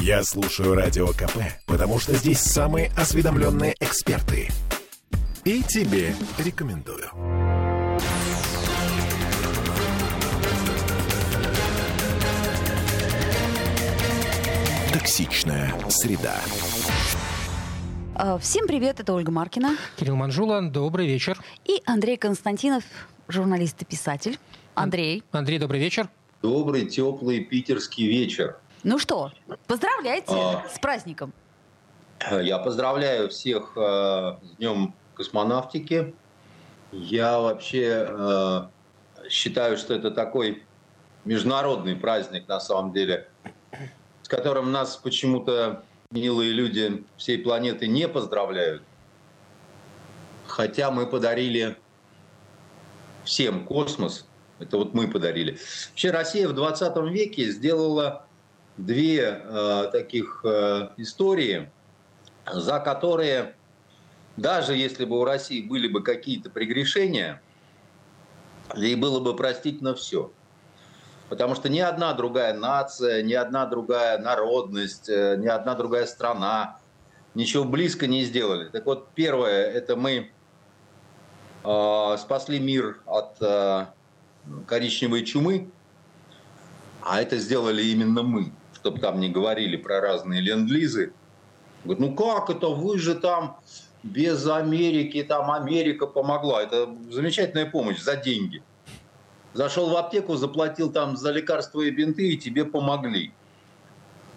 Я слушаю Радио КП, потому что здесь самые осведомленные эксперты. И тебе рекомендую. Токсичная среда. А, Всем привет, это Ольга Маркина Кирилл Манжула, добрый вечер. и Андрей Константинов, журналист и писатель. Андрей, Андрей, добрый вечер. Добрый, теплый питерский вечер. Ну что, поздравляйте А. с праздником. Я поздравляю всех э, с Днем космонавтики. Я вообще э, считаю, что это такой международный праздник на самом деле, с которым нас почему-то милые люди всей планеты не поздравляют. Хотя мы подарили всем космос. Это вот мы подарили. Вообще Россия в 20 веке сделала две э, таких э, истории, за которые, даже если бы у России были бы какие-то прегрешения, ей было бы простительно все. Потому что ни одна другая нация, ни одна другая народность, э, ни одна другая страна ничего близко не сделали. Так вот, первое, это мы э, спасли мир от э, коричневой чумы, а это сделали именно мы, чтобы там не говорили про разные ленд-лизы. Говорит, ну как это, вы же там без Америки, там Америка помогла. Это замечательная помощь за деньги. Зашел в аптеку, заплатил там за лекарства и бинты, и тебе помогли.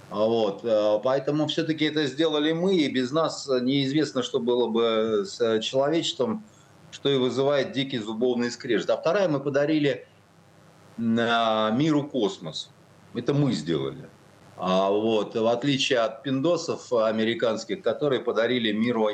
А Вот, э, поэтому все-таки это сделали мы, и без нас неизвестно, что было бы с человечеством, что и вызывает дикий зубовный скрежет. А вторая мы подарили на миру космос. Это мы сделали. А вот, в отличие от пиндосов американских, которые подарили миру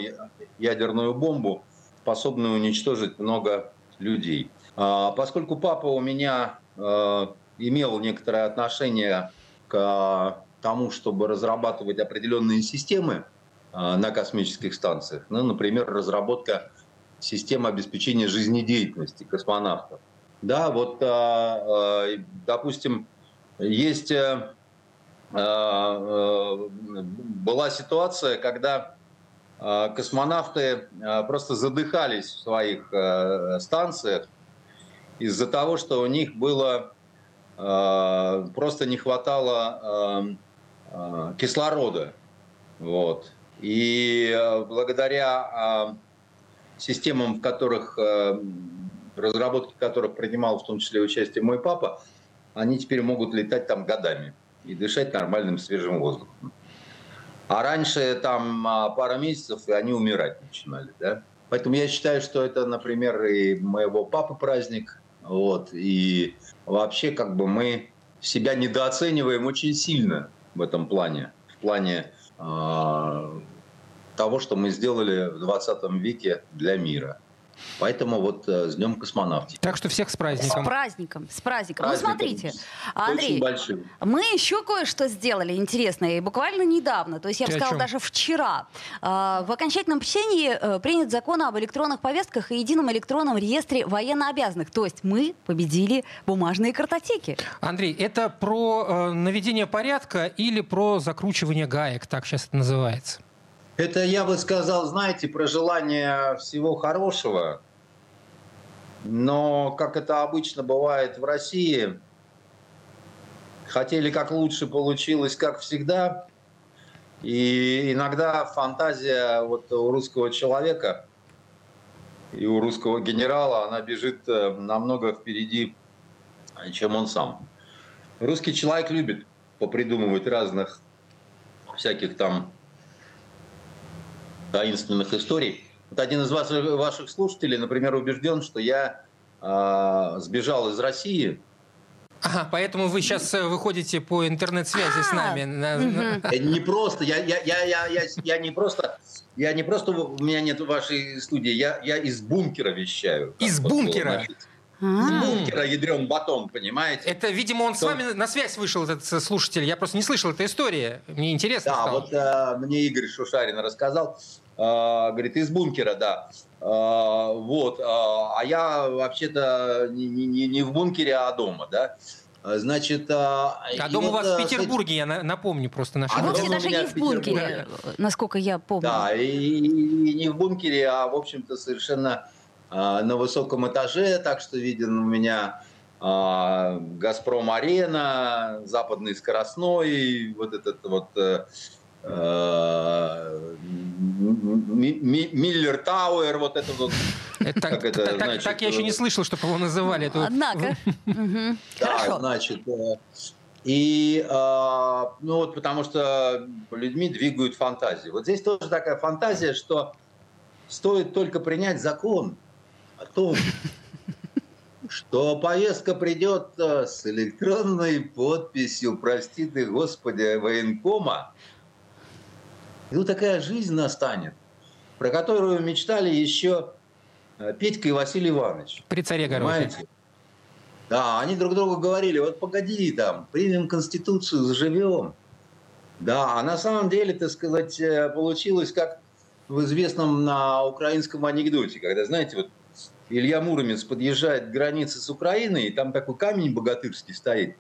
ядерную бомбу, способную уничтожить много людей. А, Поскольку папа у меня э, имел некоторое отношение к тому, чтобы разрабатывать определенные системы э, на космических станциях, ну, например, разработка системы обеспечения жизнедеятельности космонавтов. Да, вот, э, допустим, есть была ситуация, когда э, космонавты э, просто задыхались в своих э, станциях из-за того, что у них было э, просто не хватало э, э, кислорода. Вот. И э, благодаря э, системам, в которых э, разработки которых принимал в том числе участие мой папа, они теперь могут летать там годами и дышать нормальным свежим воздухом. А раньше там а, пара месяцев, и они умирать начинали. Да? Поэтому я считаю, что это, например, и моего папы праздник. Вот, и вообще как бы мы себя недооцениваем очень сильно в этом плане. В плане э, того, что мы сделали в 20 веке для мира. Поэтому вот э, с Днем космонавтики. Так что всех с С праздником. праздником, с праздником. Праздником. Ну, смотрите, Очень Андрей, большим. мы еще кое-что сделали интересное, и буквально недавно, то есть я бы сказала, даже вчера. А, В окончательном чтении э, принят закон об электронных повестках и едином электронном реестре военнообязанных. То есть мы победили бумажные картотеки. Андрей, это про э, наведение порядка или про закручивание гаек, так сейчас это называется? Это, я бы сказал, знаете, про желание всего хорошего. Но, как это обычно бывает в России, хотели как лучше, получилось как всегда. И иногда фантазия вот у русского человека и у русского генерала, она бежит э, намного впереди, чем он сам. Русский человек любит попридумывать разных всяких там таинственных историй. Вот один из вас, ваших слушателей, например, убежден, что я э, сбежал из России. Ага, поэтому вы сейчас выходите по интернет-связи с А, нами. не просто, я, я, я, я, я, я не просто, я не просто, у меня нет вашей студии, я, я из бункера вещаю. Из бункера? Из А, бункера ядрен батон, понимаете? Это, видимо, он с вами на связь вышел, этот э, слушатель. Я просто не слышал этой истории. Мне интересно Да, стало. вот э, мне Игорь Шушарин рассказал, э, говорит, из бункера, да. Э, вот, э, а я вообще-то не, не- не- в бункере, а дома, да. Значит, а дом у вас в Петербурге, я напомню просто нашим. А вовсе даже не в бункере, насколько я помню. Да, и, и не в бункере, а, в общем-то, совершенно на высоком этаже, так что виден у меня Газпром Арена, Западный скоростной, вот этот вот э, э, Миллер Тауэр, вот это вот. Это, как это, так, значит, так я еще не слышал, чтобы его называли. Однако. Да, значит. Э, и, ну вот, потому что людьми двигают фантазии. Вот здесь тоже такая фантазия, что стоит только принять закон о том, что повестка придет с электронной подписью, прости ты, Господи, военкома, и вот такая жизнь настанет, про которую мечтали еще э, Петька и Василий Иванович. При царе Понимаете? Да, они друг другу говорили, вот погоди там, примем Конституцию, заживем. Да, а на самом деле, так сказать, э, получилось как в известном на украинском анекдоте, когда, знаете, вот Илья Муромец подъезжает к границе с Украиной, и там такой камень богатырский стоит.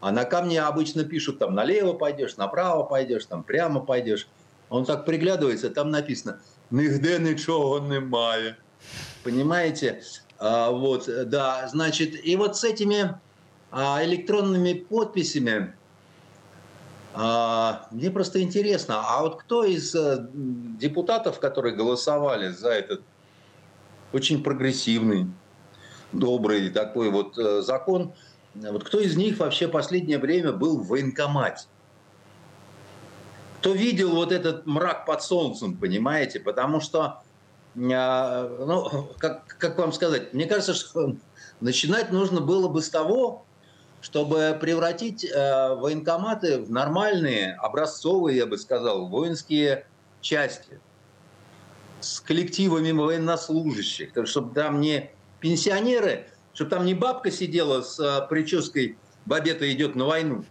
А на камне обычно пишут, там налево пойдешь, направо пойдешь, там прямо пойдешь. Он так приглядывается, там написано «Нигде ничего немає». Понимаете? А, вот, да, значит, и вот с этими а, электронными подписями а, мне просто интересно, а вот кто из а, депутатов, которые голосовали за этот очень прогрессивный, добрый такой вот э, закон. Вот кто из них вообще последнее время был в военкомате? Кто видел вот этот мрак под солнцем, понимаете? Потому что, э, ну, как, как вам сказать, мне кажется, что начинать нужно было бы с того, чтобы превратить э, военкоматы в нормальные, образцовые, я бы сказал, воинские части с коллективами военнослужащих, чтобы там не пенсионеры, чтобы там не бабка сидела с э, прической «Бабета идет на войну»,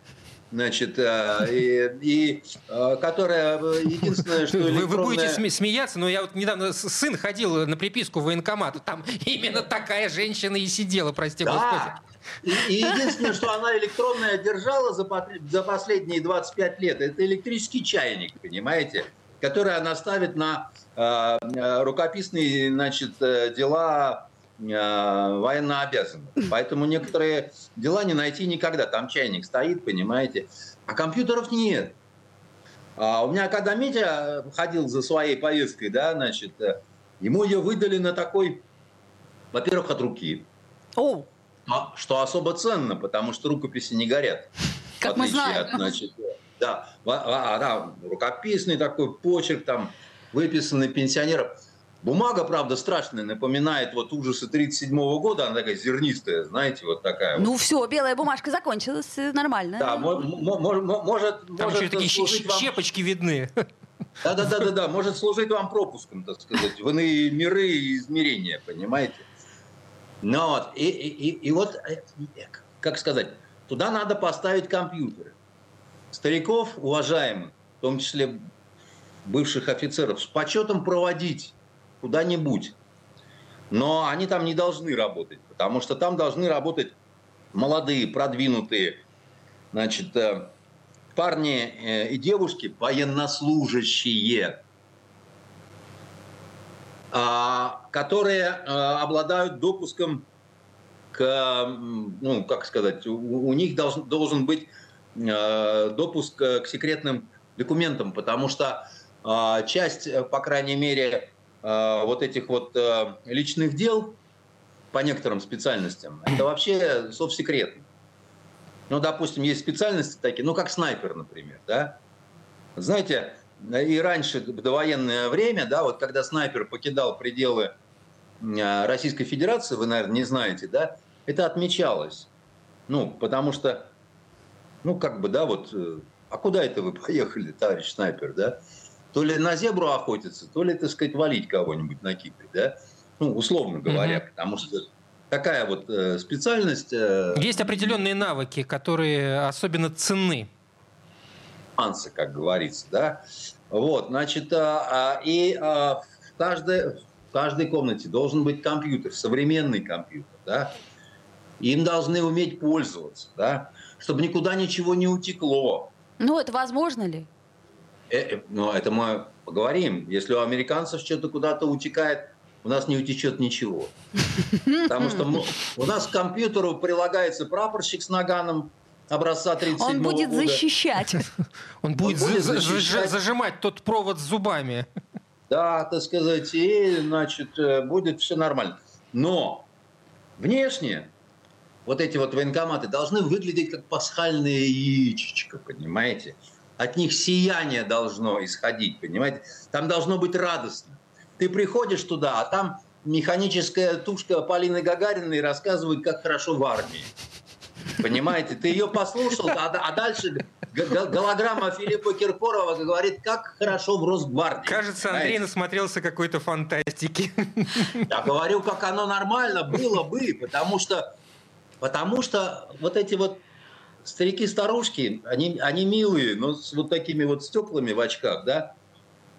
значит, э, и, и э, которая единственное, что электронная... вы, вы будете смеяться, но я вот недавно сын ходил на приписку в военкомат, там именно такая женщина и сидела, прости да. господи. И, и единственное, что она электронная держала за, за последние 25 лет, это электрический чайник, понимаете? Которые она ставит на э, э, рукописные значит, э, дела военнообязанных. Поэтому некоторые дела не найти никогда. Там чайник стоит, понимаете. А компьютеров нет. А у меня когда Митя ходил за своей повесткой, да, значит, ему ее выдали на такой, во-первых, от руки. О. Что особо ценно, потому что рукописи не горят. Как мы знаем. От, значит, да, а, да, рукописный такой почерк, там, выписанный пенсионером. Бумага, правда, страшная, напоминает вот ужасы 37 года, она такая зернистая, знаете, вот такая. Ну вот. все, белая бумажка закончилась, э, нормально. Да, может, может, Там может еще такие вам... щепочки видны. Да, да, да, да, да, может служить вам пропуском, так сказать, в иные миры и измерения, понимаете? Ну вот, и, и, и, и вот, э, как сказать, туда надо поставить компьютеры стариков уважаемых, в том числе бывших офицеров, с почетом проводить куда-нибудь. Но они там не должны работать, потому что там должны работать молодые, продвинутые, значит, э, парни э, и девушки, военнослужащие, а, которые э, обладают допуском к, ну, как сказать, у, них должен, должен быть допуск э, к секретным документам, потому что э, часть, по крайней мере, вот этих вот личных дел по некоторым специальностям, это вообще совсекретно. Ну, допустим, есть специальности такие, ну, как снайпер, например, да. Знаете, и раньше, в довоенное время, да, вот когда снайпер покидал пределы Российской Федерации, вы, наверное, не знаете, да, это отмечалось. Ну, потому что ну, как бы, да, вот, э, а куда это вы поехали, товарищ снайпер, да? То ли на зебру охотиться, то ли, так сказать, валить кого-нибудь на Кипре, да? Ну, условно говоря, угу. потому что такая вот э, специальность... Э, Есть определенные навыки, которые особенно ценны. Ансы, как говорится, да? Вот, значит, а, а, и а, в, каждой, в каждой комнате должен быть компьютер, современный компьютер, да? Им должны уметь пользоваться, да, чтобы никуда ничего не утекло. Ну, это возможно ли? Э, э, ну, это мы поговорим. Если у американцев что-то куда-то утекает, у нас не утечет ничего. Потому что мы, у нас к компьютеру прилагается прапорщик с наганом образца 37 Он будет года. защищать. Он будет, будет за- за- защищать. зажимать тот провод с зубами. Да, так сказать, и, значит, э, будет все нормально. Но внешне вот эти вот военкоматы должны выглядеть как пасхальное яичечко, понимаете? От них сияние должно исходить, понимаете? Там должно быть радостно. Ты приходишь туда, а там механическая тушка Полины Гагариной рассказывает, как хорошо в армии. Понимаете? Ты ее послушал, а, а дальше голограмма Филиппа Киркорова говорит, как хорошо в Росгвардии. Кажется, Андрей Понимаете? насмотрелся какой-то фантастики. Я говорю, как оно нормально было бы, потому что, потому что вот эти вот старики-старушки, они, они милые, но с вот такими вот стеклами в очках, да?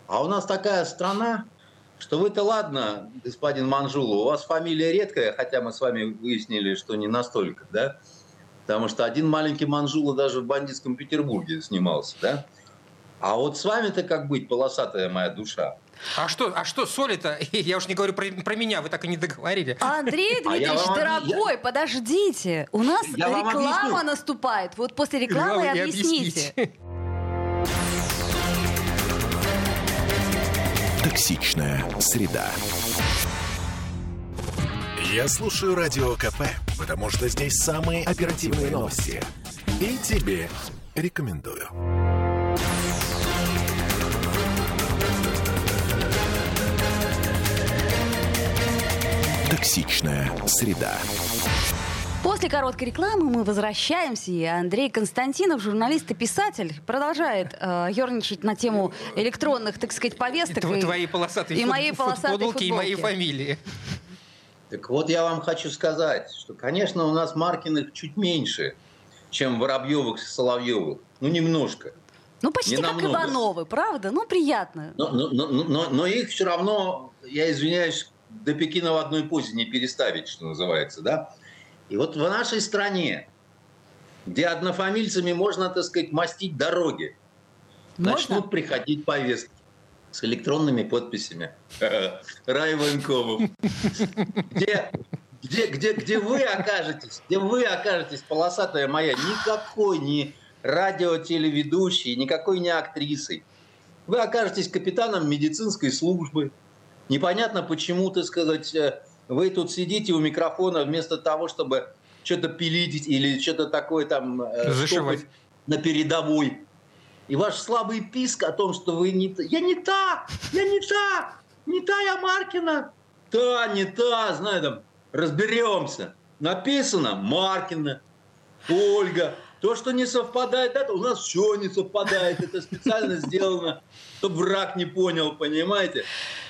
А у нас такая страна, что вы-то ладно, господин Манжула, у вас фамилия редкая, хотя мы с вами выяснили, что не настолько, да? Потому что один маленький Манжула даже в бандитском Петербурге снимался, да? А вот с вами-то как быть, полосатая моя душа? А что, а что соли-то? Я уж не говорю про, про меня, вы так и не договорили. Андрей А я Дмитриевич, вам- дорогой, подождите. У нас Я реклама наступает. Вот после рекламы и объясните. Токсичная среда. Я слушаю Радио КП, потому что здесь самые оперативные новости. И тебе рекомендую. Токсичная среда. После короткой рекламы мы возвращаемся, и Андрей Константинов, журналист и писатель, продолжает э, ерничать на тему электронных, так сказать, повесток. Тв- и- Твои полосатые и фут- моей полосатой футболки и моей футболки. фамилии. Так вот я вам хочу сказать, что, конечно, у нас Маркиных чуть меньше, чем Воробьевых и Соловьевых. Ну, немножко. Ну, почти Не как намного. Ивановы, правда? Ну, приятно. Но, но- но- но- но их все равно, я извиняюсь, до Пекина в одной позе не переставить, что называется, да? И вот в нашей стране, где однофамильцами можно, так сказать, мастить дороги, Можно? начнут приходить повестки с электронными подписями. Рай. Где, где, где, где вы окажетесь, где вы окажетесь, полосатая моя, никакой не радиотелеведущей, никакой не актрисой. Вы окажетесь капитаном медицинской службы. Непонятно, почему, так сказать, э, вы тут сидите у микрофона вместо того, чтобы что-то пилить или что-то такое там э, Зашивать. на передовой. И ваш слабый писк о том, что вы не... та- Я не та! Я не та! Не та я Маркина! Та, не та, знаю, там, разберемся. Написано Маркина, Ольга. То, что не совпадает, это у нас все не совпадает. Это специально сделано, чтобы враг не понял, понимаете?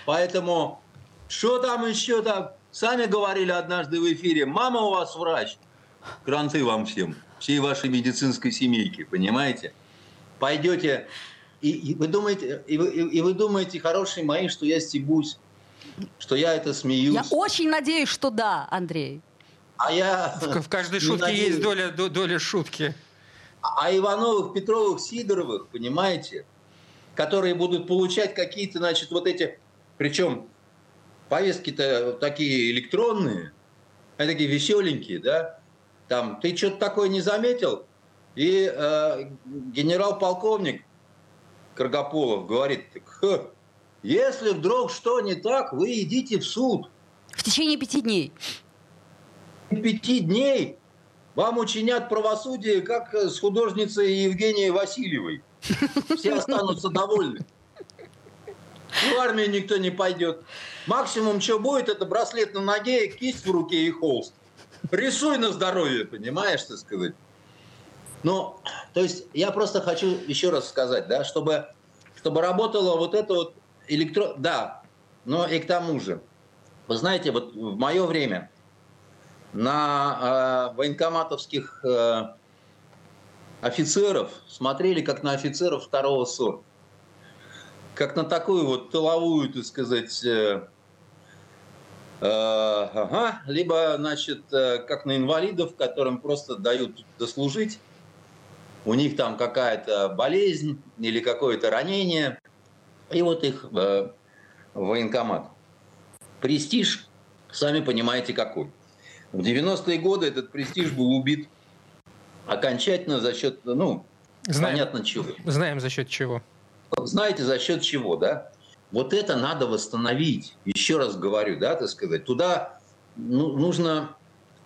Поэтому, что там еще там? Сами говорили однажды в эфире, мама у вас врач. Кранты вам всем, всей вашей медицинской семейке, понимаете? Пойдете, и, и вы думаете, и вы, и- и вы думаете, хорошие мои, что я стебусь, что я это смеюсь. Я очень надеюсь, что да, Андрей. А я... В, в каждой шутке надеюсь. есть доля, до- доля шутки. А Ивановых, Петровых, Сидоровых, понимаете, которые будут получать какие-то, значит, вот эти... Причем повестки-то такие электронные, они такие веселенькие, да? Там, ты что-то такое не заметил? И э, генерал-полковник Каргополов говорит, так, «Ха, если вдруг что не так, вы идите в суд. В течение пяти дней. пяти дней вам учинят правосудие, как с художницей Евгенией Васильевой. Все останутся довольны. В армию никто не пойдет. Максимум, что будет, это браслет на ноге, кисть в руке и холст. Рисуй на здоровье, понимаешь, так сказать. Ну, то есть я просто хочу еще раз сказать, да, чтобы, чтобы работало вот это вот электро... Да, но и к тому же, вы знаете, вот в мое время на э, военкоматовских э, офицеров смотрели как на офицеров второго сорта. Как на такую вот тыловую, так сказать, э, Э, ага. Либо, значит, э, как на инвалидов, которым просто дают дослужить. У них там какая-то болезнь или какое-то ранение. И вот их э, военкомат. Престиж, сами понимаете, какой. В 90-е годы этот престиж был убит окончательно за счет, ну, знаем, понятно чего. Знаем за счет чего. Знаете, за счет чего, да? Вот это надо восстановить. Еще раз говорю, да, так сказать. Туда ну, нужно,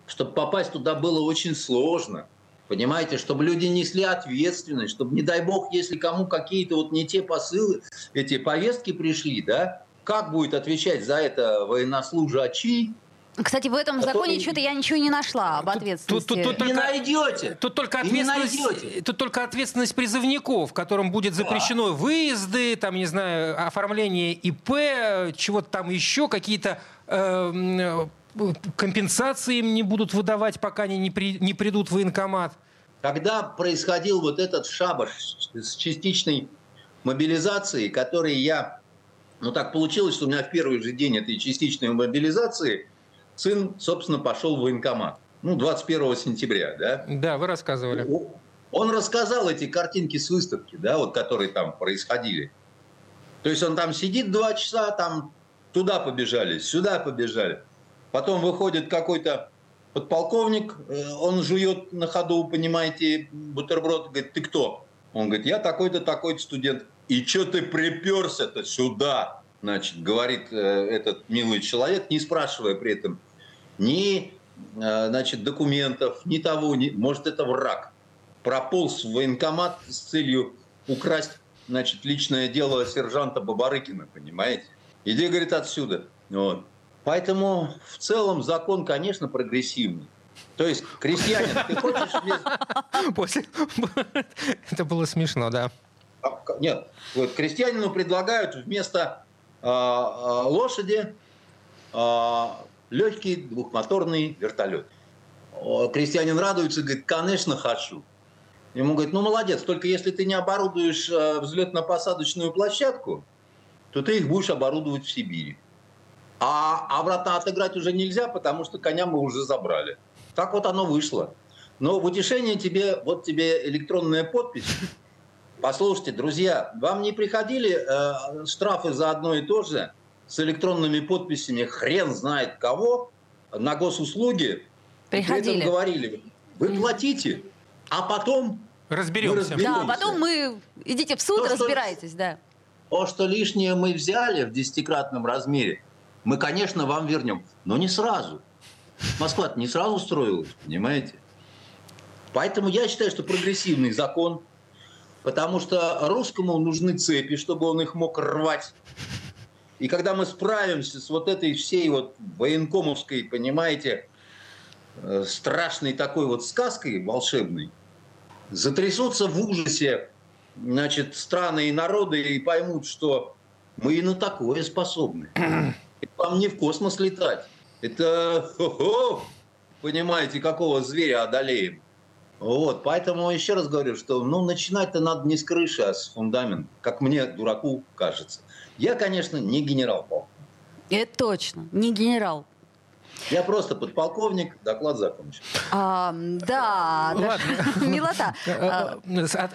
чтобы попасть туда было очень сложно. Понимаете, чтобы люди несли ответственность, чтобы, не дай бог, если кому какие-то вот не те посылы, эти повестки пришли, да, как будет отвечать за это военнослужащий, кстати, в этом который... законе что-то я ничего не нашла об ответственности. Тут, тут, тут, не найдете. Тут только, ответственность, тут только ответственность призывников, которым будет запрещено да. выезды, там, не знаю, оформление ИП, чего-то там еще, какие-то э, компенсации им не будут выдавать, пока они не, при, не придут в военкомат. Когда происходил вот этот шабаш с частичной мобилизацией, который я... Ну так получилось, что у меня в первый же день этой частичной мобилизации – сын, собственно, пошел в военкомат. Ну, 21 сентября, да? Да, вы рассказывали. Он рассказал эти картинки с выставки, да, вот которые там происходили. То есть он там сидит два часа, там туда побежали, сюда побежали. Потом выходит какой-то подполковник, э, он жует на ходу, понимаете, бутерброд, говорит, ты кто? Он говорит, я такой-то, такой-то студент. И что ты приперся-то сюда? Значит, говорит э, этот милый человек, не спрашивая при этом ни э, значит, документов, ни того, ни... может, это враг. Прополз в военкомат с целью украсть значит, личное дело сержанта Бабарыкина, понимаете? Иди, говорит, отсюда. Вот. Поэтому в целом закон, конечно, прогрессивный. То есть, крестьянин, ты хочешь... После... Это было смешно, да. А, нет, вот крестьянину предлагают вместо э, лошади э, легкий двухмоторный вертолет. Крестьянин радуется, говорит, конечно, хочу. Ему говорит, ну молодец, только если ты не оборудуешь э, взлетно-посадочную площадку, то ты их будешь оборудовать в Сибири. А обратно отыграть уже нельзя, потому что коня мы уже забрали. Так вот оно вышло. Но в утешение тебе, вот тебе электронная подпись. Послушайте, друзья, вам не приходили э, штрафы за одно и то же? С электронными подписями хрен знает кого на госуслуги. Приходили. При говорили, вы платите, а потом разберемся. разберемся. Да, а потом мы идите в суд, то, разбирайтесь, что, да. То, что лишнее мы взяли в десятикратном размере, мы, конечно, вам вернем, но не сразу. Москва не сразу строилась, понимаете? Поэтому я считаю, что прогрессивный закон, потому что русскому нужны цепи, чтобы он их мог рвать. И когда мы справимся с вот этой всей вот военкомовской, понимаете, э, страшной такой вот сказкой волшебной, затрясутся в ужасе значит, страны и народы и поймут, что мы и на такое способны. Вам не в космос летать. Это, понимаете, какого зверя одолеем. Вот, поэтому еще раз говорю, что ну, начинать-то надо не с крыши, а с фундамента, как мне, дураку, кажется. Я, конечно, не генерал полк. Это точно, не генерал. Я просто подполковник, доклад закончен. А, да, милота. Э,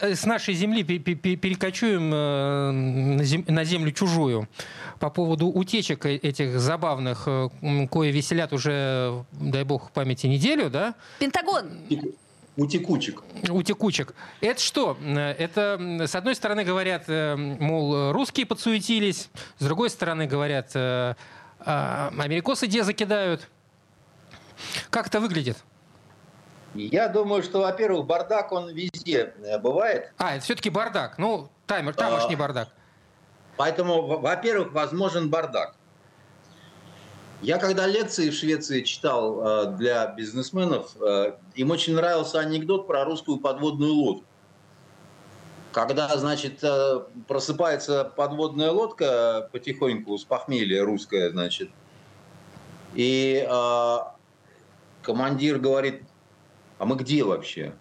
э, с нашей земли перекочуем э, на землю чужую. По поводу утечек этих забавных, кое веселят уже, дай бог, памяти неделю, да? Пентагон. Утекучек. Утекучек. Это что? Это, с одной стороны, говорят, э, мол, русские подсуетились, с другой стороны, говорят, э, а, америкосы где закидают. Как это выглядит? Я думаю, что, во-первых, бардак, он везде э, бывает. А, это все-таки бардак. Ну, таймер, тамошний а, бардак. Поэтому, во-первых, возможен бардак. Я когда лекции в Швеции читал э, для бизнесменов, э, им очень нравился анекдот про русскую подводную лодку. Когда, значит, э, просыпается подводная лодка потихоньку с похмелья русская, значит, и командир говорит, а мы где вообще?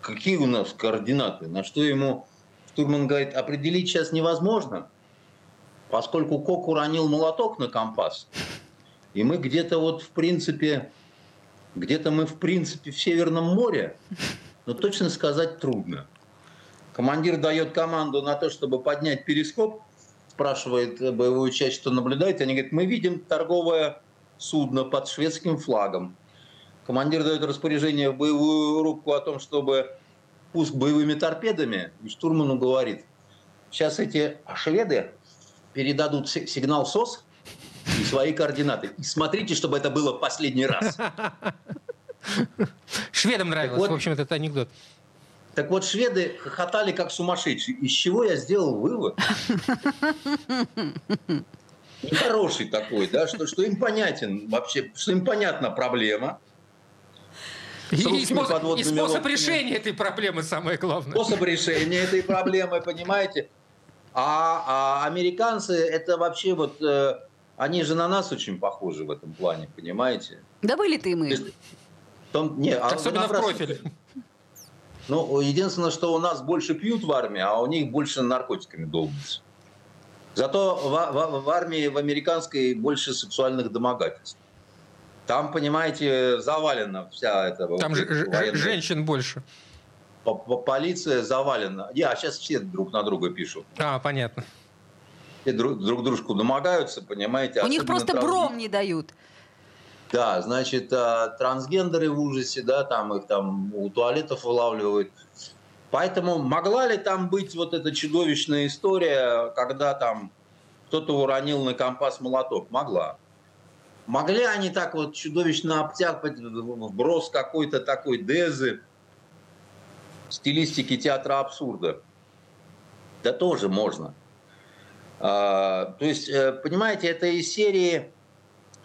Какие у нас координаты? На что ему штурман говорит, определить сейчас невозможно, поскольку Кок уронил молоток на компас, И мы где-то вот в принципе, где-то мы в принципе в Северном море, но точно сказать трудно. Командир дает команду на то, чтобы поднять перископ, спрашивает боевую часть, что наблюдает. Они говорят, мы видим торговое судно под шведским флагом. Командир дает распоряжение в боевую рубку о том, чтобы пуск боевыми торпедами, и штурману говорит, сейчас эти шведы передадут сигнал СОС и свои координаты. И смотрите, чтобы это было последний раз. Шведам нравилось, вот, в общем, этот анекдот. Так вот, шведы хохотали как сумасшедшие. Из чего я сделал вывод? Нехороший такой, да, что, что им понятен вообще, что им понятна проблема. И, способ, и способ решения этой проблемы самое главное. Способ решения этой проблемы, понимаете? А, а американцы это вообще вот, э, они же на нас очень похожи в этом плане, понимаете? Да были ты мы. Том, не, а Особенно в профиль. Ну, единственное, что у нас больше пьют в армии, а у них больше наркотиками долбятся. Зато в, в, в армии, в американской, больше сексуальных домогательств. Там, понимаете, завалена вся эта... Там же военная... женщин больше. Полиция завалена. Я, а сейчас все друг на друга пишут. А, понятно. Все друг, друг дружку домогаются, понимаете. У них просто транс... бром не дают. Да, значит, а, трансгендеры в ужасе, да, там их там у туалетов вылавливают. Поэтому могла ли там быть вот эта чудовищная история, когда там кто-то уронил на компас молоток? Могла. Могли они так вот чудовищно обтяпать вброс какой-то такой дезы, стилистики театра абсурда? Да тоже можно. А, то есть, э, понимаете, это из серии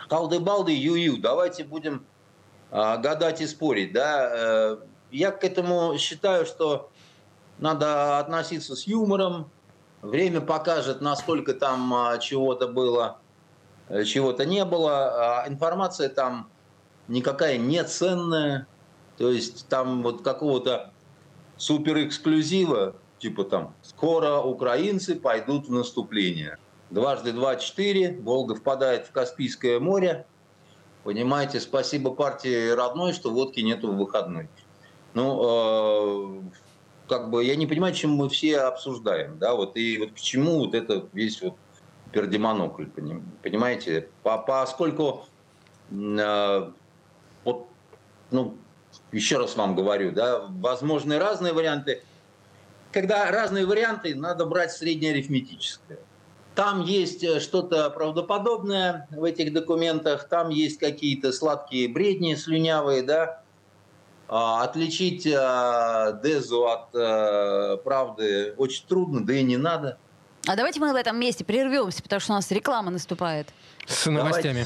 Халды-балды, ю-ю, давайте будем а, гадать и спорить. Да? Э, я к этому считаю, что надо относиться с юмором. Время покажет, насколько там а, чего-то было, э, чего-то не было. А информация там никакая не ценная. То есть там вот какого-то супер эксклюзива, типа там «Скоро украинцы пойдут в наступление». Дважды два – четыре. Волга впадает в Каспийское море. Понимаете, спасибо партии родной, что водки нету в выходной. Ну, э, как бы я не понимаю, чем мы все обсуждаем, да, вот и вот к чему вот это весь вот пердемонокль, понимаете, по, поскольку э, вот, ну, еще раз вам говорю, да, возможны разные варианты. Когда разные варианты, надо брать среднеарифметическое. Там есть э, что-то правдоподобное в этих документах, там есть какие-то сладкие бредни слюнявые, да. А, отличить а, Дезу от а, правды очень трудно, да и не надо. А давайте мы в этом месте прервемся, потому что у нас реклама наступает. С новостями.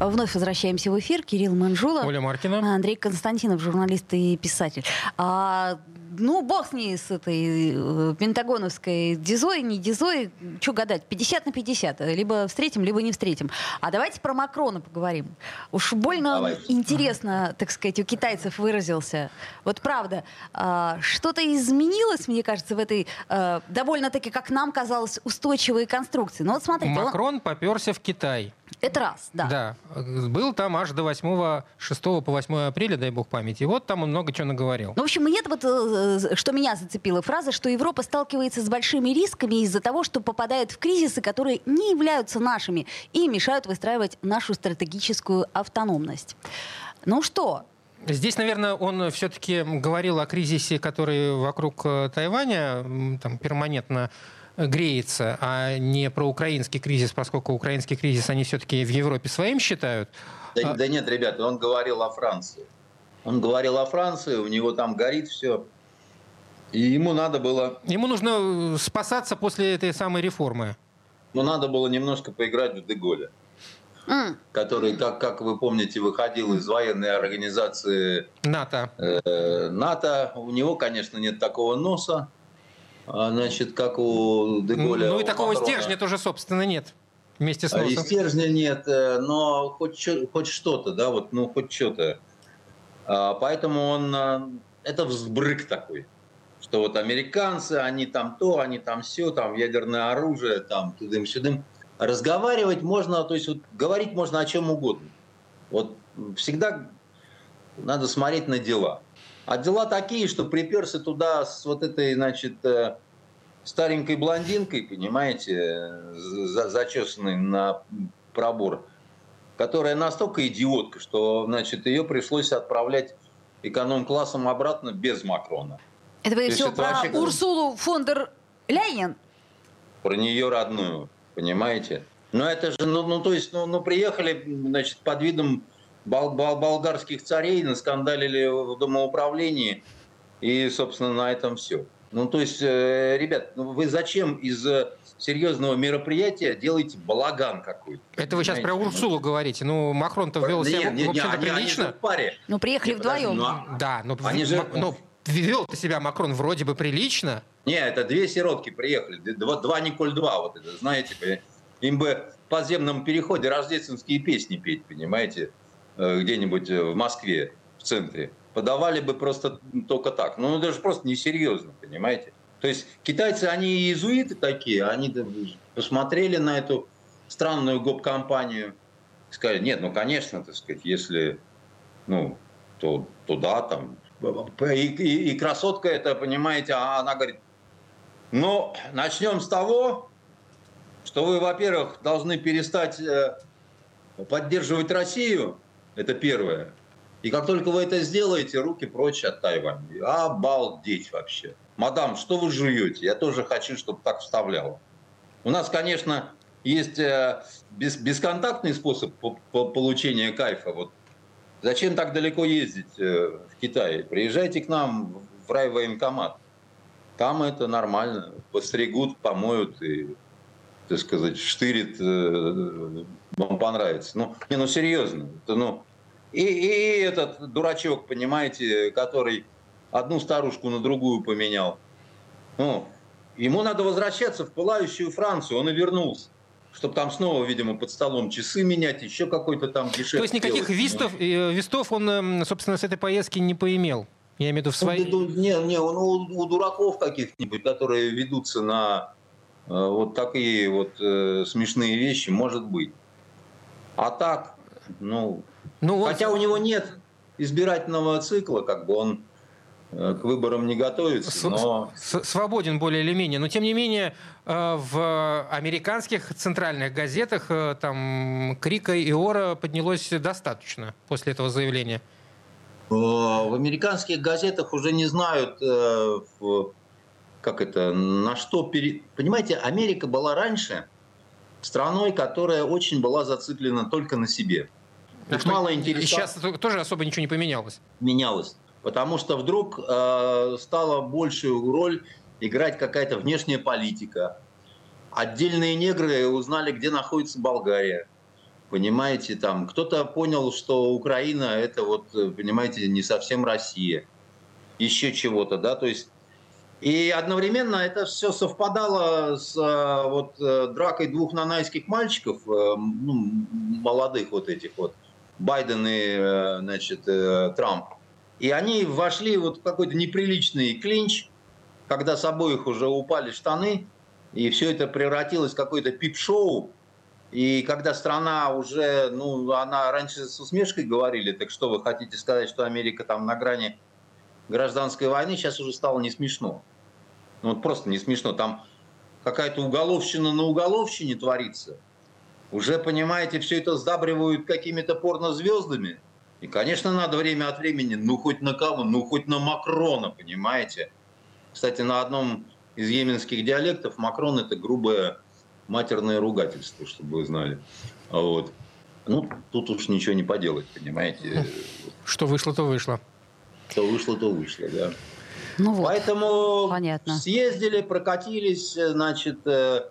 Вновь возвращаемся в эфир. Кирилл Манжула. Оля Маркина. Андрей Константинов, журналист и писатель. А, ну, бог с ней, с этой э, пентагоновской дизой, не дизой, что гадать, 50 на 50. Либо встретим, либо не встретим. А давайте про Макрона поговорим. Уж больно давайте. интересно, так сказать, у китайцев выразился. Вот правда, а, что-то изменилось, мне кажется, в этой э, довольно-таки, как нам казалось, устойчивой конструкции. Ну вот смотрите. Макрон он... поперся в Китай. Это раз, да. Да. Был там аж до 8, 6 по 8 апреля, дай бог памяти. И вот там он много чего наговорил. Ну, в общем, нет вот, э, что меня зацепила фраза, что Европа сталкивается с большими рисками из-за того, что попадает в кризисы, которые не являются нашими и мешают выстраивать нашу стратегическую автономность. Ну что, Здесь, наверное, он все-таки говорил о кризисе, который вокруг э, Тайваня там, перманентно греется, а не про украинский кризис, поскольку украинский кризис они все-таки в Европе своим считают. Да, а... да нет, ребята, он говорил о Франции. Он говорил о Франции, у него там горит все. И ему надо было... Ему нужно спасаться после этой самой реформы. Ну, надо было немножко поиграть в Деголя. mm. который, как, как вы помните, выходил из военной организации НАТО. Э, НАТО. У него, конечно, нет такого носа, значит, как у Деголя. Ну и такого Макрона. стержня тоже, собственно, нет. Вместе с носом. И стержня нет, э, но хоть, хоть что-то, да, вот, ну, хоть что-то. А, поэтому он, э, это взбрык такой, что вот американцы, они там то, они там все, там ядерное оружие, там тудым-сюдым. Разговаривать можно, то есть вот говорить можно о чем угодно. Вот всегда надо смотреть на дела. А дела такие, что приперся туда с вот этой, значит, э, старенькой блондинкой, понимаете, зачесанной на пробор, которая настолько идиотка, что, значит, ее пришлось отправлять эконом-классом обратно без Макрона. Это вы все про вообще... Урсулу фон дер Ляйен? Про нее родную, понимаете? Ну, это же, ну, ну то есть, ну, ну, приехали, значит, под видом бол- бол- болгарских царей, наскандалили в домоуправлении, и, собственно, на этом все. Ну, то есть, э, ребят, ну вы зачем из э, серьезного мероприятия делаете балаган какой-то? Это вы сейчас про Урсулу говорите. Ну, Макрон-то вел себя, нет, в общем-то, прилично. Они, в паре. Ну, приехали нет, вдвоем. Ну, а... Да, но, они же... но вел ты себя Макрон вроде бы прилично. Не, это две сиротки приехали. Два, два Николь два, вот это, знаете. Им бы в подземном переходе рождественские песни петь, понимаете, где-нибудь в Москве, в центре подавали бы просто только так. Ну, это же просто несерьезно, понимаете? То есть китайцы, они иезуиты такие, они посмотрели на эту странную гоп-компанию, сказали, нет, ну, конечно, так сказать, если, ну, то туда там. И, и, и красотка это, понимаете, а она говорит, ну, начнем с того, что вы, во-первых, должны перестать э, поддерживать Россию, это первое. И как только вы это сделаете, руки прочь от Тайваня. Обалдеть вообще. Мадам, что вы жуете? Я тоже хочу, чтобы так вставляло. У нас, конечно, есть э, бес, бесконтактный способ по, по получения кайфа. Вот зачем так далеко ездить э, в Китай? Приезжайте к нам в райвоенкомат. Там это нормально. Постригут, помоют и, так сказать, штырит. Э, вам понравится. Ну, не, ну серьезно. Это, ну, и, и этот дурачок, понимаете, который одну старушку на другую поменял. Ну, ему надо возвращаться в пылающую Францию, он и вернулся. Чтобы там снова, видимо, под столом часы менять, еще какой-то там дешевле. То есть никаких делать. вистов, э, вистов он, эм, собственно, с этой поездки не поимел? Я имею в виду в своей... Ну, не, не, он у, у дураков каких-нибудь, которые ведутся на вот такие вот э, смешные вещи, может быть. А так, ну, ну, Хотя он... у него нет избирательного цикла, как бы он э, к выборам не готовится, но... Свободен более или менее. Но, тем не менее, э, в американских центральных газетах э, там крика и ора поднялось достаточно после этого заявления. В американских газетах уже не знают, как это, на что... Пере... Понимаете, Америка была раньше страной, которая очень была зациклена только на себе. Их мало интересовало. Сейчас тоже особо ничего не поменялось. Менялось. Потому что вдруг э, стала большую роль играть какая-то внешняя политика. Отдельные негры узнали, где находится Болгария. Понимаете, там кто-то понял, что Украина это вот, понимаете, не совсем Россия. Еще чего-то, да, то есть и одновременно это все совпадало с э, вот, э, дракой двух нанайских мальчиков, э, ну, молодых вот этих вот, Байден и значит, Трамп. И они вошли вот в какой-то неприличный клинч, когда с обоих уже упали штаны, и все это превратилось в какое-то пип-шоу. И когда страна уже, ну, она раньше с усмешкой говорили, так что вы хотите сказать, что Америка там на грани гражданской войны, сейчас уже стало не смешно. Ну, вот просто не смешно. Там какая-то уголовщина на уголовщине творится – уже, понимаете, все это сдабривают какими-то порнозвездами. И, конечно, надо время от времени, ну хоть на кого, ну хоть на Макрона, понимаете. Кстати, на одном из йеменских диалектов Макрон это грубое матерное ругательство, чтобы вы знали. Вот. Ну, тут уж ничего не поделать, понимаете. Что вышло, то вышло. Что вышло, то вышло, да. Ну вот, Поэтому понятно. съездили, прокатились, значит, э,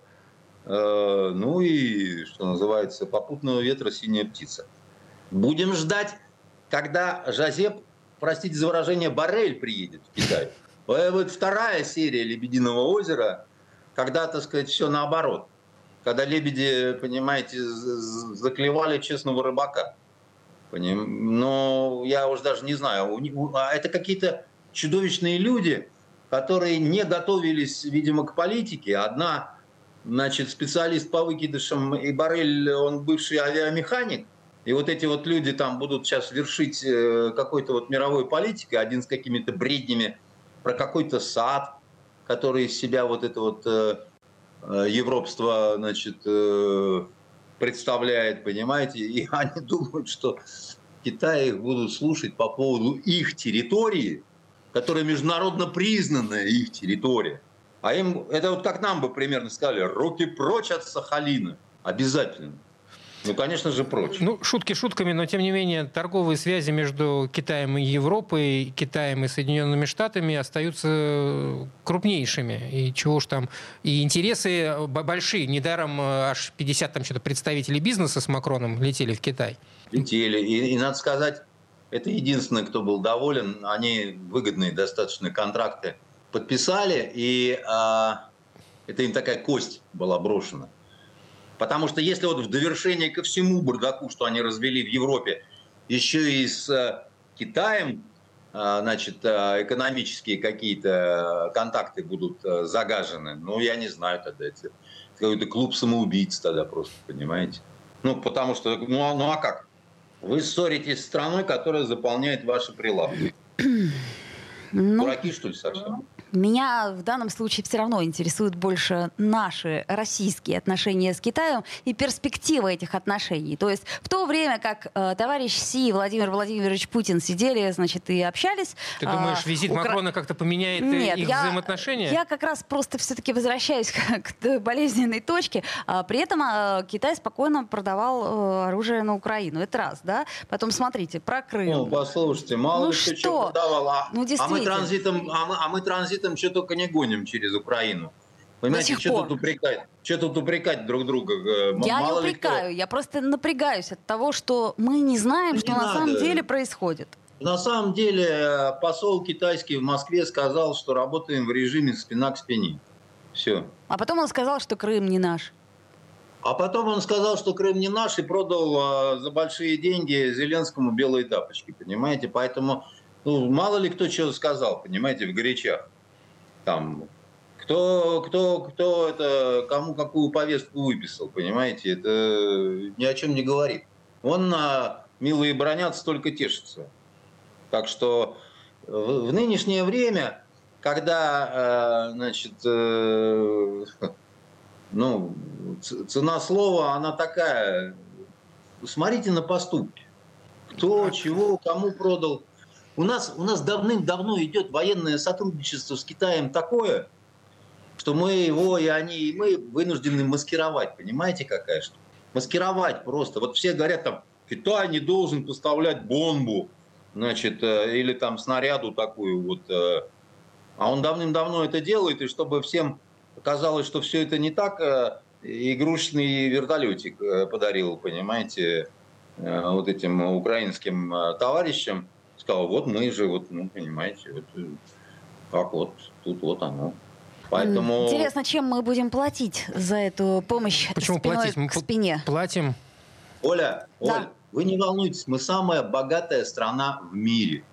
Э, ну и, что называется, попутного ветра синяя птица. Будем ждать, когда Жазеп, простите за выражение, Барель приедет в Китай. Э, вот вторая серия «Лебединого озера», когда, так сказать, все наоборот. Когда лебеди, понимаете, заклевали честного рыбака. Но я уже даже не знаю. А это какие-то чудовищные люди, которые не готовились, видимо, к политике. Одна, значит, специалист по выкидышам, и Барель, он бывший авиамеханик. И вот эти вот люди там будут сейчас вершить э, какой-то вот мировой политикой, один с какими-то бреднями про какой-то сад, который из себя вот это вот э, э европство, значит, э, представляет, понимаете, и они думают, что Китай их будут слушать по поводу их территории, которая международно признанная их территория. А им, это вот как нам бы примерно сказали, руки прочь от Сахалина. Обязательно. Ну, конечно же, прочь. Ну, шутки шутками, но тем не менее торговые связи между Китаем и Европой, Китаем и Соединенными Штатами остаются крупнейшими. И чего уж там. И интересы большие. Недаром э, аж 50 там что-то представителей бизнеса с Макроном летели в Китай. Летели. И, и надо сказать, это единственное, кто был доволен. Они выгодные достаточно контракты подписали, и а, это им такая кость была брошена. Потому что если вот в довершение ко всему бардаку, что они развели в Европе, еще и с э, Китаем, э, значит, э, экономические какие-то контакты будут загажены, ну, я не знаю тогда, это какой-то клуб самоубийц тогда просто, понимаете? Ну, потому что, ну, а, ну а как? Вы ссоритесь с страной, которая заполняет ваши прилавки. Ну, Дураки, что ли, совсем? Меня в данном случае все равно интересуют больше наши российские отношения с Китаем и перспектива этих отношений. То есть в то время, как э, товарищ Си и Владимир Владимирович Путин сидели, значит, и общались... Ты думаешь, э, визит Укра... Макрона как-то поменяет э, Нет, их я, взаимоотношения? Я как раз просто все-таки возвращаюсь к, к болезненной точке. А, при этом а, Китай спокойно продавал а, оружие на Украину. Это раз, да? Потом смотрите, про Крым. Ну, послушайте, мало ну, ли что, что продавал. А, ну, а мы транзитом, а мы, а мы транзитом транзитом что только не гоним через Украину. Понимаете, что пор. тут упрекать? Что тут упрекать друг друга? Э, я Мало не упрекаю, я просто напрягаюсь от того, что мы не знаем, не что надо. на самом деле происходит. На самом деле э, посол китайский в Москве сказал, что работаем в режиме спина к спине. Все. А потом он сказал, что Крым не наш. А потом он сказал, что Крым не наш и продал э, за большие деньги Зеленскому белые тапочки, понимаете? Поэтому ну, мало ли кто чего сказал, понимаете, в горячах там кто, кто, кто это, кому какую повестку выписал, понимаете, это ни о чем не говорит. Он на милые бронятся, только тешится. Так что в, в нынешнее время, когда, э, значит, э, ну, цена слова, она такая, смотрите на поступки. Кто, чего, кому продал. У нас, у нас давным-давно идет военное сотрудничество с Китаем такое, что мы его и они, и мы вынуждены маскировать. Понимаете, какая штука? Маскировать просто. Вот все говорят там, Китай не должен поставлять бомбу, значит, э, или там снаряду такую вот. Э. А он давным-давно это делает, и чтобы всем казалось, что все это не так, э, игрушечный вертолетик подарил, понимаете, вот этим украинским товарищам сказал, вот мы же, вот, ну, понимаете, вот, э, как вот, тут вот оно. Поэтому... Интересно, чем мы будем платить за эту помощь Почему спиной платить? Мы к спине? Платим. Оля, да. Оль, вы не волнуйтесь, мы самая богатая страна в мире.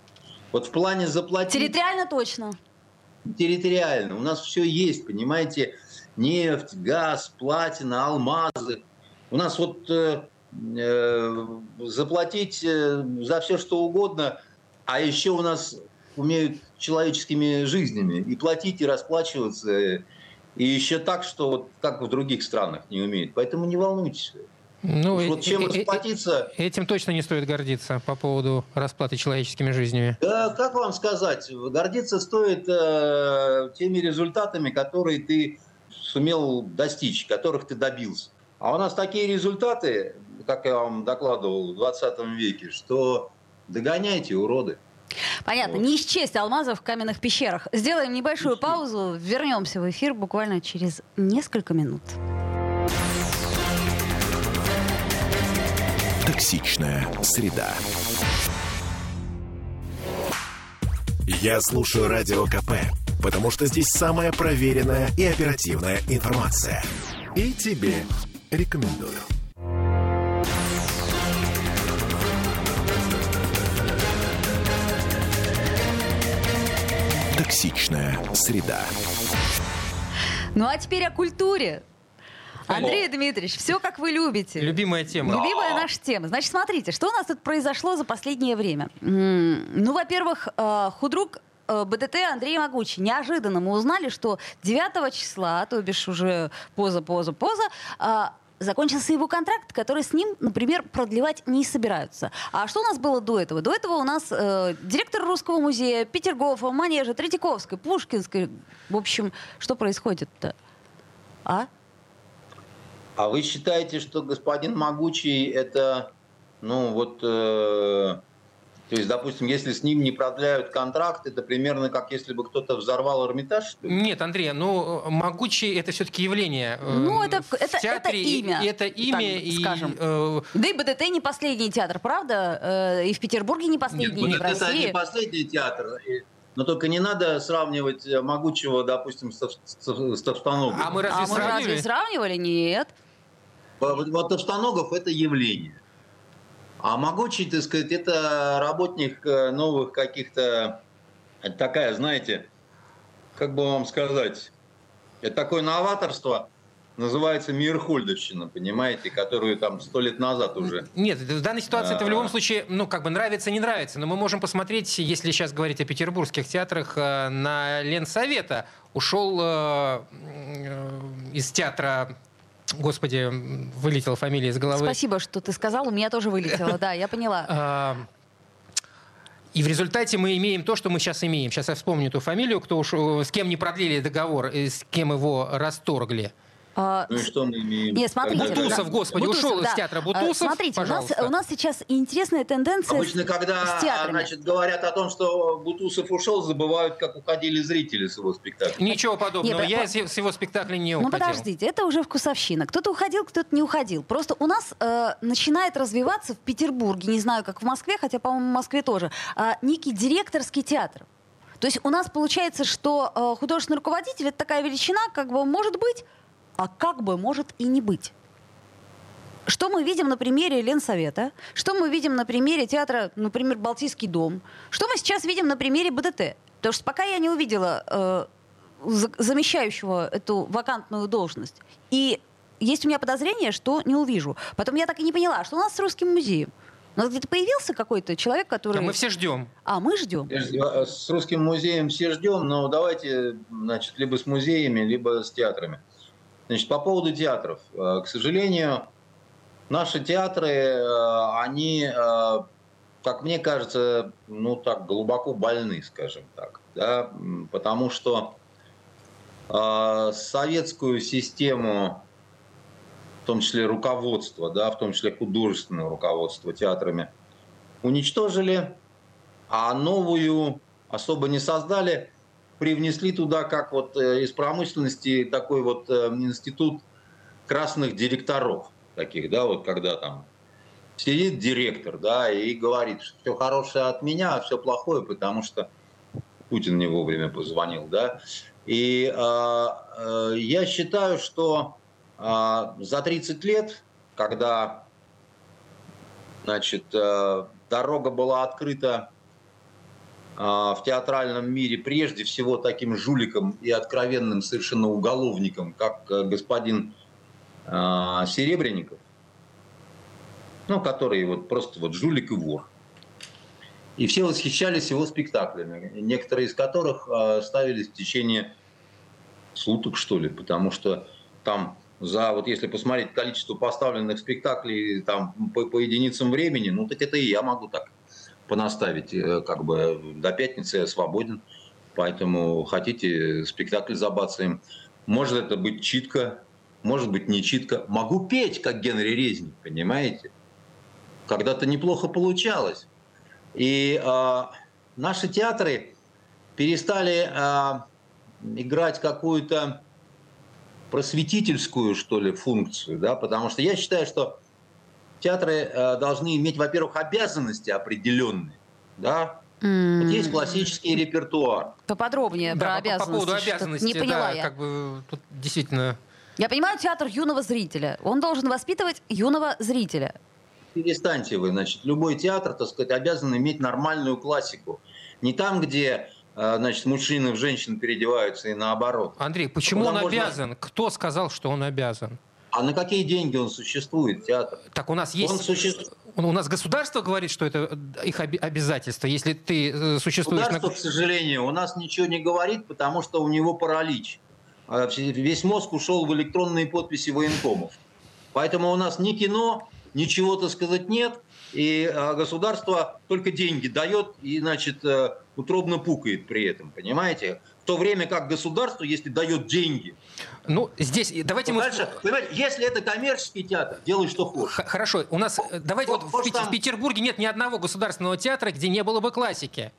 Вот в плане заплатить... Территориально точно. Территориально. У нас все есть, понимаете, нефть, газ, платина, алмазы. У нас вот э, э, заплатить э, за все, что угодно – а еще у нас умеют человеческими жизнями и платить, и расплачиваться, и еще так, что вот как в других странах не умеют. Поэтому не волнуйтесь. Ну, вот чем э, расплатиться... Этим точно не стоит гордиться по поводу расплаты человеческими жизнями. Да, как вам сказать, гордиться стоит э, теми результатами, которые ты сумел достичь, которых ты добился. А у нас такие результаты, как я вам докладывал в 20 веке, что Догоняйте, уроды. Понятно. Вот. Не исчесть алмазов в каменных пещерах. Сделаем небольшую паузу. Вернемся в эфир буквально через несколько минут. Токсичная среда. Я слушаю Радио КП, потому что здесь самая проверенная и оперативная информация. И тебе рекомендую. Токсичная среда. Ну а теперь о культуре. Андрей Дмитриевич, все как вы любите. Любимая тема. Любимая наша тема. Значит, смотрите, что у нас тут произошло за последнее время. Ну, во-первых, э, худрук э, БДТ Андрей Могучий. Неожиданно мы узнали, что 9 числа, то бишь уже поза, поза, поза, закончился его контракт, который с ним, например, продлевать не собираются. А что у нас было до этого? До этого у нас э, директор Русского музея, Петергофа, Манежа, Третьяковской, Пушкинской. В общем, что происходит-то? А? А вы считаете, что господин Могучий это, ну вот, э, то есть, допустим, если с ним не продляют контракт, это примерно как если бы кто-то взорвал Эрмитаж? что ли? Нет, Андрей, ну могучий это все-таки явление. э, Ну, это- в это- это театре, и- имя, и это имя, так и скажем. э, Да и БДТ не последний театр, правда? Э, И в Петербурге не последний, Нет, и в это России. не последний театр. Но только не надо сравнивать э, Могучего, допустим, с, с с Товстоногом. а мы разве а мы сравнивали? разве сравнивали? Нет. Вот, вот Товстоногов – это явление. А Могучий, так сказать, это работник э, новых каких-то... Такая, знаете, как бы вам сказать, это такое новаторство, называется Мирхольдовщина, понимаете, которую там сто лет назад уже. Нет, в данной ситуации это в А. любом случае, ну, как бы нравится, не нравится. Но мы можем посмотреть, если сейчас говорить о петербургских театрах, э, на Ленсовета. Ушел э, из театра, господи, вылетела фамилия из головы. Спасибо, что ты сказал. У меня тоже вылетело. Да, я поняла. А, И в результате мы имеем то, что мы сейчас имеем. Сейчас я вспомню ту фамилию, кто ушел, с кем не продлили договор, с кем его расторгли. А, Ну и что мы имеем? Нет, смотрите. Бутусов, господи, ушел из театра Бутусов, А, Смотрите, у нас, у нас сейчас интересная тенденция Обычно, когда значит, говорят о том, что Бутусов ушел, забывают, как уходили зрители с его спектакля. Ничего подобного. Нет, я по- с его спектакля не Ну уходил. подождите, это уже вкусовщина. Кто-то уходил, кто-то не уходил. Просто у нас э, начинает развиваться в Петербурге, не знаю, как в Москве, хотя, по-моему, в Москве тоже, а, некий директорский театр. То есть у нас получается, что э, художественный руководитель это такая величина, как бы может быть, а как бы может и не быть. Что мы видим на примере Ленсовета? Что мы видим на примере театра, например, Балтийский дом? Что мы сейчас видим на примере БДТ? Потому что пока я не увидела э, за- замещающего эту вакантную должность. И есть у меня подозрение, что не увижу. Потом я так и не поняла, что у нас с русским музеем. У нас где-то появился какой-то человек, который... Да мы все ждем. А, мы ждем. э, С русским музеем все ждем, но давайте, значит, либо с музеями, либо с театрами. Значит, по поводу театров. Э, К сожалению, наши театры, э, они, э, как мне кажется, ну так глубоко больны, скажем так, да, потому что советскую систему, в том числе руководство, да, в том числе художественное руководство театрами, уничтожили, а новую особо не создали, привнесли туда, как вот э, из промышленности, такой вот э, институт красных директоров таких, да, вот когда там сидит директор, да, и говорит, что все хорошее от меня, а все плохое, потому что Путин не вовремя позвонил, да. И э, э, я считаю, что э, за 30 лет, когда, значит, э, дорога была открыта в театральном мире прежде всего таким жуликом и откровенным совершенно уголовником, как э, господин э, Серебренников, ну, который вот просто вот жулик и вор. И все восхищались его спектаклями, некоторые из которых э, ставились в течение суток, что ли, потому что там за, вот если посмотреть количество поставленных спектаклей там по, по единицам времени, ну так это и я могу так понаставить, э, как бы до пятницы я свободен, поэтому хотите спектакль забацаем. Может это быть читка, может быть не читка. Могу петь, как Генри Резник, понимаете? Когда-то неплохо получалось. И э, наши театры перестали э, играть какую-то просветительскую, что ли, функцию, да, потому что я считаю, что театры э, должны иметь, во-первых, обязанности определенные, да, Mm. Вот есть классический репертуар. Поподробнее да, про по, обязанности. По поводу обязанностей, не поняла да, я. как бы тут действительно... Я понимаю, театр юного зрителя. Он должен воспитывать юного зрителя. Перестаньте вы, значит, любой театр, так сказать, обязан иметь нормальную классику. Не там, где э, значит, мужчины в женщин переодеваются и наоборот. Андрей, почему Куда он можно... обязан? Кто сказал, что он обязан? А на какие деньги он существует, театр? Так у нас есть... Он существует... У нас государство говорит, что это их обязательство, если ты э, существуешь... Государство, на... к сожалению, у нас ничего не говорит, потому что у него паралич. А весь мозг ушел в электронные подписи военкомов. Поэтому у нас ни кино, ничего, так сказать, нет, и а, государство только деньги дает и, значит, э, утробно пукает при этом, понимаете? то время как государство, если дает деньги. Ну, здесь давайте мы... Дальше, понимаете, если это коммерческий театр, делай что хочешь. Хорошо, у нас, э, давайте вот, вот в, там... в Петербурге нет ни одного государственного театра, где не было бы классики.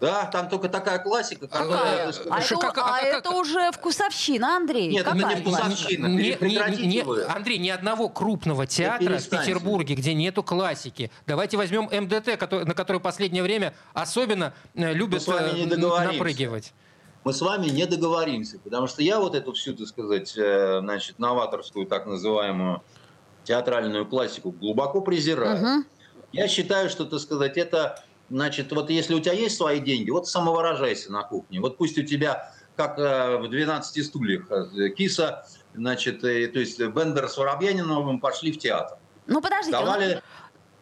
Да, там только такая классика. Какая? А, а, это, как, а, а это как? уже вкусовщина, Андрей. Нет, Какая это не вкусовщина. Не, не, не, Андрей, ни одного крупного театра в Петербурге, где нету классики. Давайте возьмем МДТ, который, на который последнее время особенно э, любят э, напрыгивать мы с вами не договоримся, потому что я вот эту всю, так сказать, э, значит, новаторскую так называемую театральную классику глубоко презираю. Угу. Я считаю, что, так сказать, это, значит, вот если у тебя есть свои деньги, вот самовыражайся на кухне. Вот пусть у тебя, как э, в «12 стульях», э, киса, значит, то есть Бендер с Воробьяниновым пошли в театр. Ну, подождите. Давали,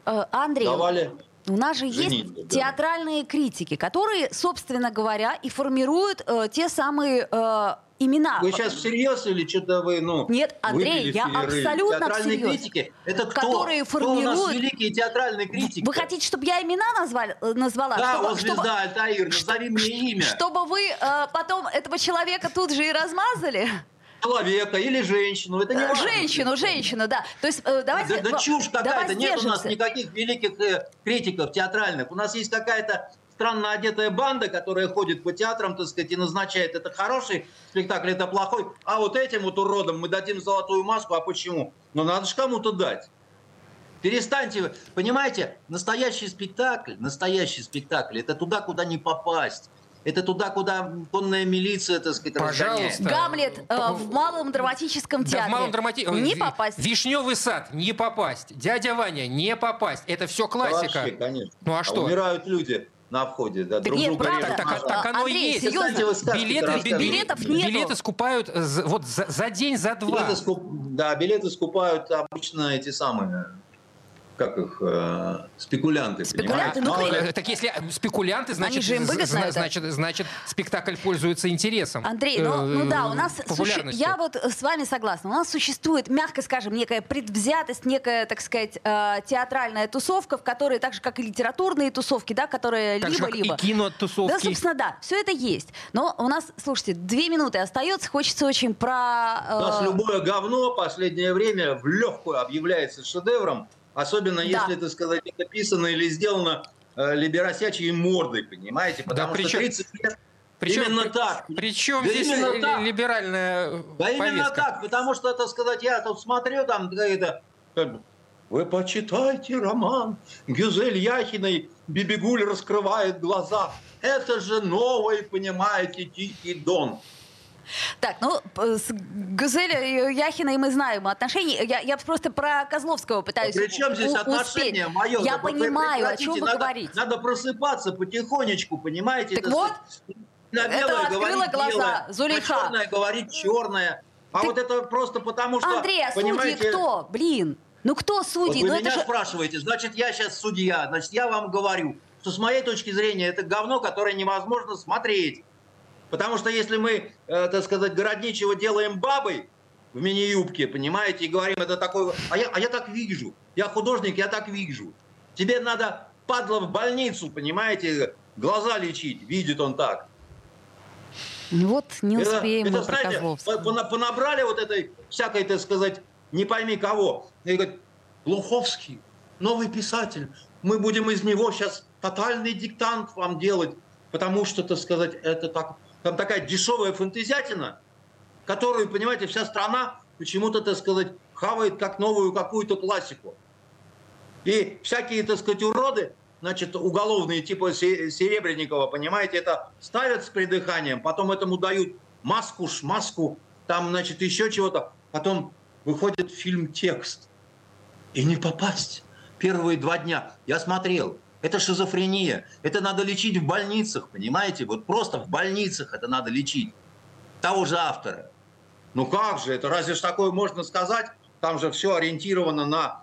Андрей, давали, у нас же есть да. театральные критики, которые, собственно говоря, и формируют э, те самые э, имена. Вы сейчас всерьез или что-то вы, ну... Нет, Андрей, я абсолютно Театральные всерьез. критики? Это кто? Которые формируют... Кто у нас великие театральные критики? Вы хотите, чтобы я имена назвали, э, назвала? Да, чтобы, вот звезда, чтобы, Альтаир, назови мне имя. Чтобы вы э, потом этого человека тут же и размазали? человека или женщину. Это не важно. Женщину, женщину, да. То есть э, давайте... Да, да чушь какая-то. Нет у нас никаких великих э, критиков театральных. У нас есть какая-то странно одетая банда, которая ходит по театрам, так сказать, и назначает, это хороший спектакль, это плохой. А вот этим вот уродам мы дадим золотую маску. А почему? Ну, надо же кому-то дать. Перестаньте, понимаете, настоящий спектакль, настоящий спектакль, это туда, куда не попасть. Это туда, куда конная милиция, так сказать, Пожалуйста. Гамлет э, в малом драматическом театре. Да, в малом драмати... Не попасть. Вишневый сад, не попасть. Дядя Ваня, не попасть. Это все классика. Вообще, конечно. Ну а, а что? Умирают люди на входе. Да, так друг нет, правда. Так, так, так оно Андрей, есть. Серьезно? Билеты, билетов нету. Билеты скупают вот за, за день, за два. Билеты скуп... Да, билеты скупают обычно эти самые как их, э, спекулянты. Спекулянты, ну, а, Так если спекулянты, значит, же им выгодно значит, значит, спектакль пользуется интересом. Андрей, ну, ну да, у нас, суще... я вот с вами согласна, у нас существует, мягко скажем, некая предвзятость, некая, так сказать, э, театральная тусовка, в которой, так же, как и литературные тусовки, да, которые либо-либо. и кинотусовки. Да, собственно, да, все это есть. Но у нас, слушайте, две минуты остается, хочется очень про... Э... У нас любое говно последнее время в легкую объявляется шедевром, Особенно да. если, так сказать, это писано или сделано э, либеросячьей мордой, понимаете? Потому да, что 30 лет причем, именно при, так. Причем да здесь именно так. либеральная Да повестка. именно так, потому что, так сказать, я тут смотрю, там какая-то... Вы почитайте роман Гюзель Яхиной «Бибигуль раскрывает глаза». Это же новый, понимаете, Тихий Дон. Так, ну, с Газель Яхиной мы знаем отношения. Я, я просто про Козловского пытаюсь а При чем здесь отношения успеть. мое? Я понимаю, о чем вы надо, говорите. Надо просыпаться потихонечку, понимаете? Так это вот, на это открыло глаза, белое, Зулейха. На черное говорит черное. А Ты... вот это просто потому что... Андрей, а понимаете... судьи кто? Блин. Ну кто судьи? Вот вы ну, меня же... спрашиваете, значит, я сейчас судья, значит, я вам говорю, что с моей точки зрения это говно, которое невозможно смотреть. Потому что если мы, э, так сказать, городничего делаем бабой в мини-юбке, понимаете, и говорим, это такой... А я, а я так вижу. Я художник, я так вижу. Тебе надо, падла, в больницу, понимаете, глаза лечить. Видит он так. Ну вот не успеем это, это, знаете, понабрали вот этой всякой, так сказать, не пойми кого. И говорят, Глуховский, новый писатель, мы будем из него сейчас тотальный диктант вам делать, потому что, так сказать, это так там такая дешевая фантазиатина, которую, понимаете, вся страна почему-то, так сказать, хавает как новую какую-то классику. И всякие, так сказать, уроды, значит, уголовные, типа Серебренникова, понимаете, это ставят с придыханием, потом этому дают маску, шмаску, там, значит, еще чего-то. Потом выходит фильм «Текст». И не попасть. Первые два дня я смотрел. Это шизофрения. Это надо лечить в больницах, понимаете? Вот просто в больницах это надо лечить. Того же автора. Ну как же, это разве ж такое можно сказать? Там же все ориентировано на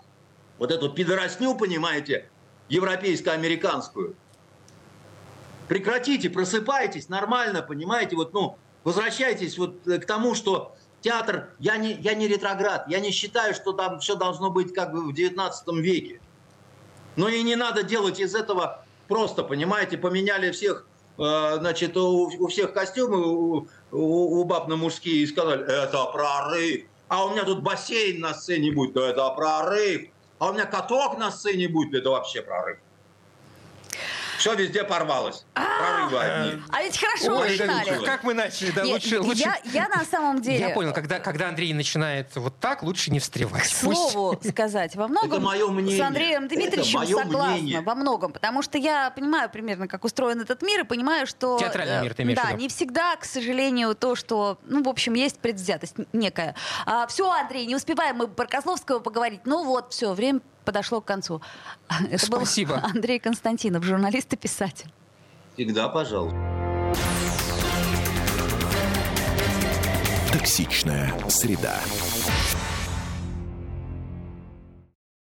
вот эту пидоросню, понимаете, европейско-американскую. Прекратите, просыпайтесь, нормально, понимаете, вот, ну, возвращайтесь вот к тому, что театр, я не, я не ретроград, я не считаю, что там все должно быть как бы в 19 веке. Но и не надо делать из этого просто, понимаете, поменяли всех, э, значит, у, всех костюмы, у, баб на мужские, и сказали, это прорыв. А у меня тут бассейн на сцене будет, это прорыв. А у меня каток на сцене будет, это вообще прорыв. Все везде порвалось. Прорывы одни. А ведь хорошо начинали. Как мы начали, да, лучше... лучше... Я, на самом деле... Я понял, когда, когда Андрей начинает вот так, лучше не встревать. К слову сказать, во многом Это мое мнение. с Андреем Дмитриевичем согласна. Во многом. Потому что я понимаю примерно, как устроен этот мир, и понимаю, что... Театральный э, мир ты имеешь Да, не всегда, к сожалению, то, что... Ну, в общем, есть предвзятость некая. А, все, Андрей, не успеваем мы про Козловского поговорить. Ну вот, все, время подошло к концу. Это Спасибо. был Андрей Константинов, журналист и писатель. Всегда, пожалуйста. Токсичная среда.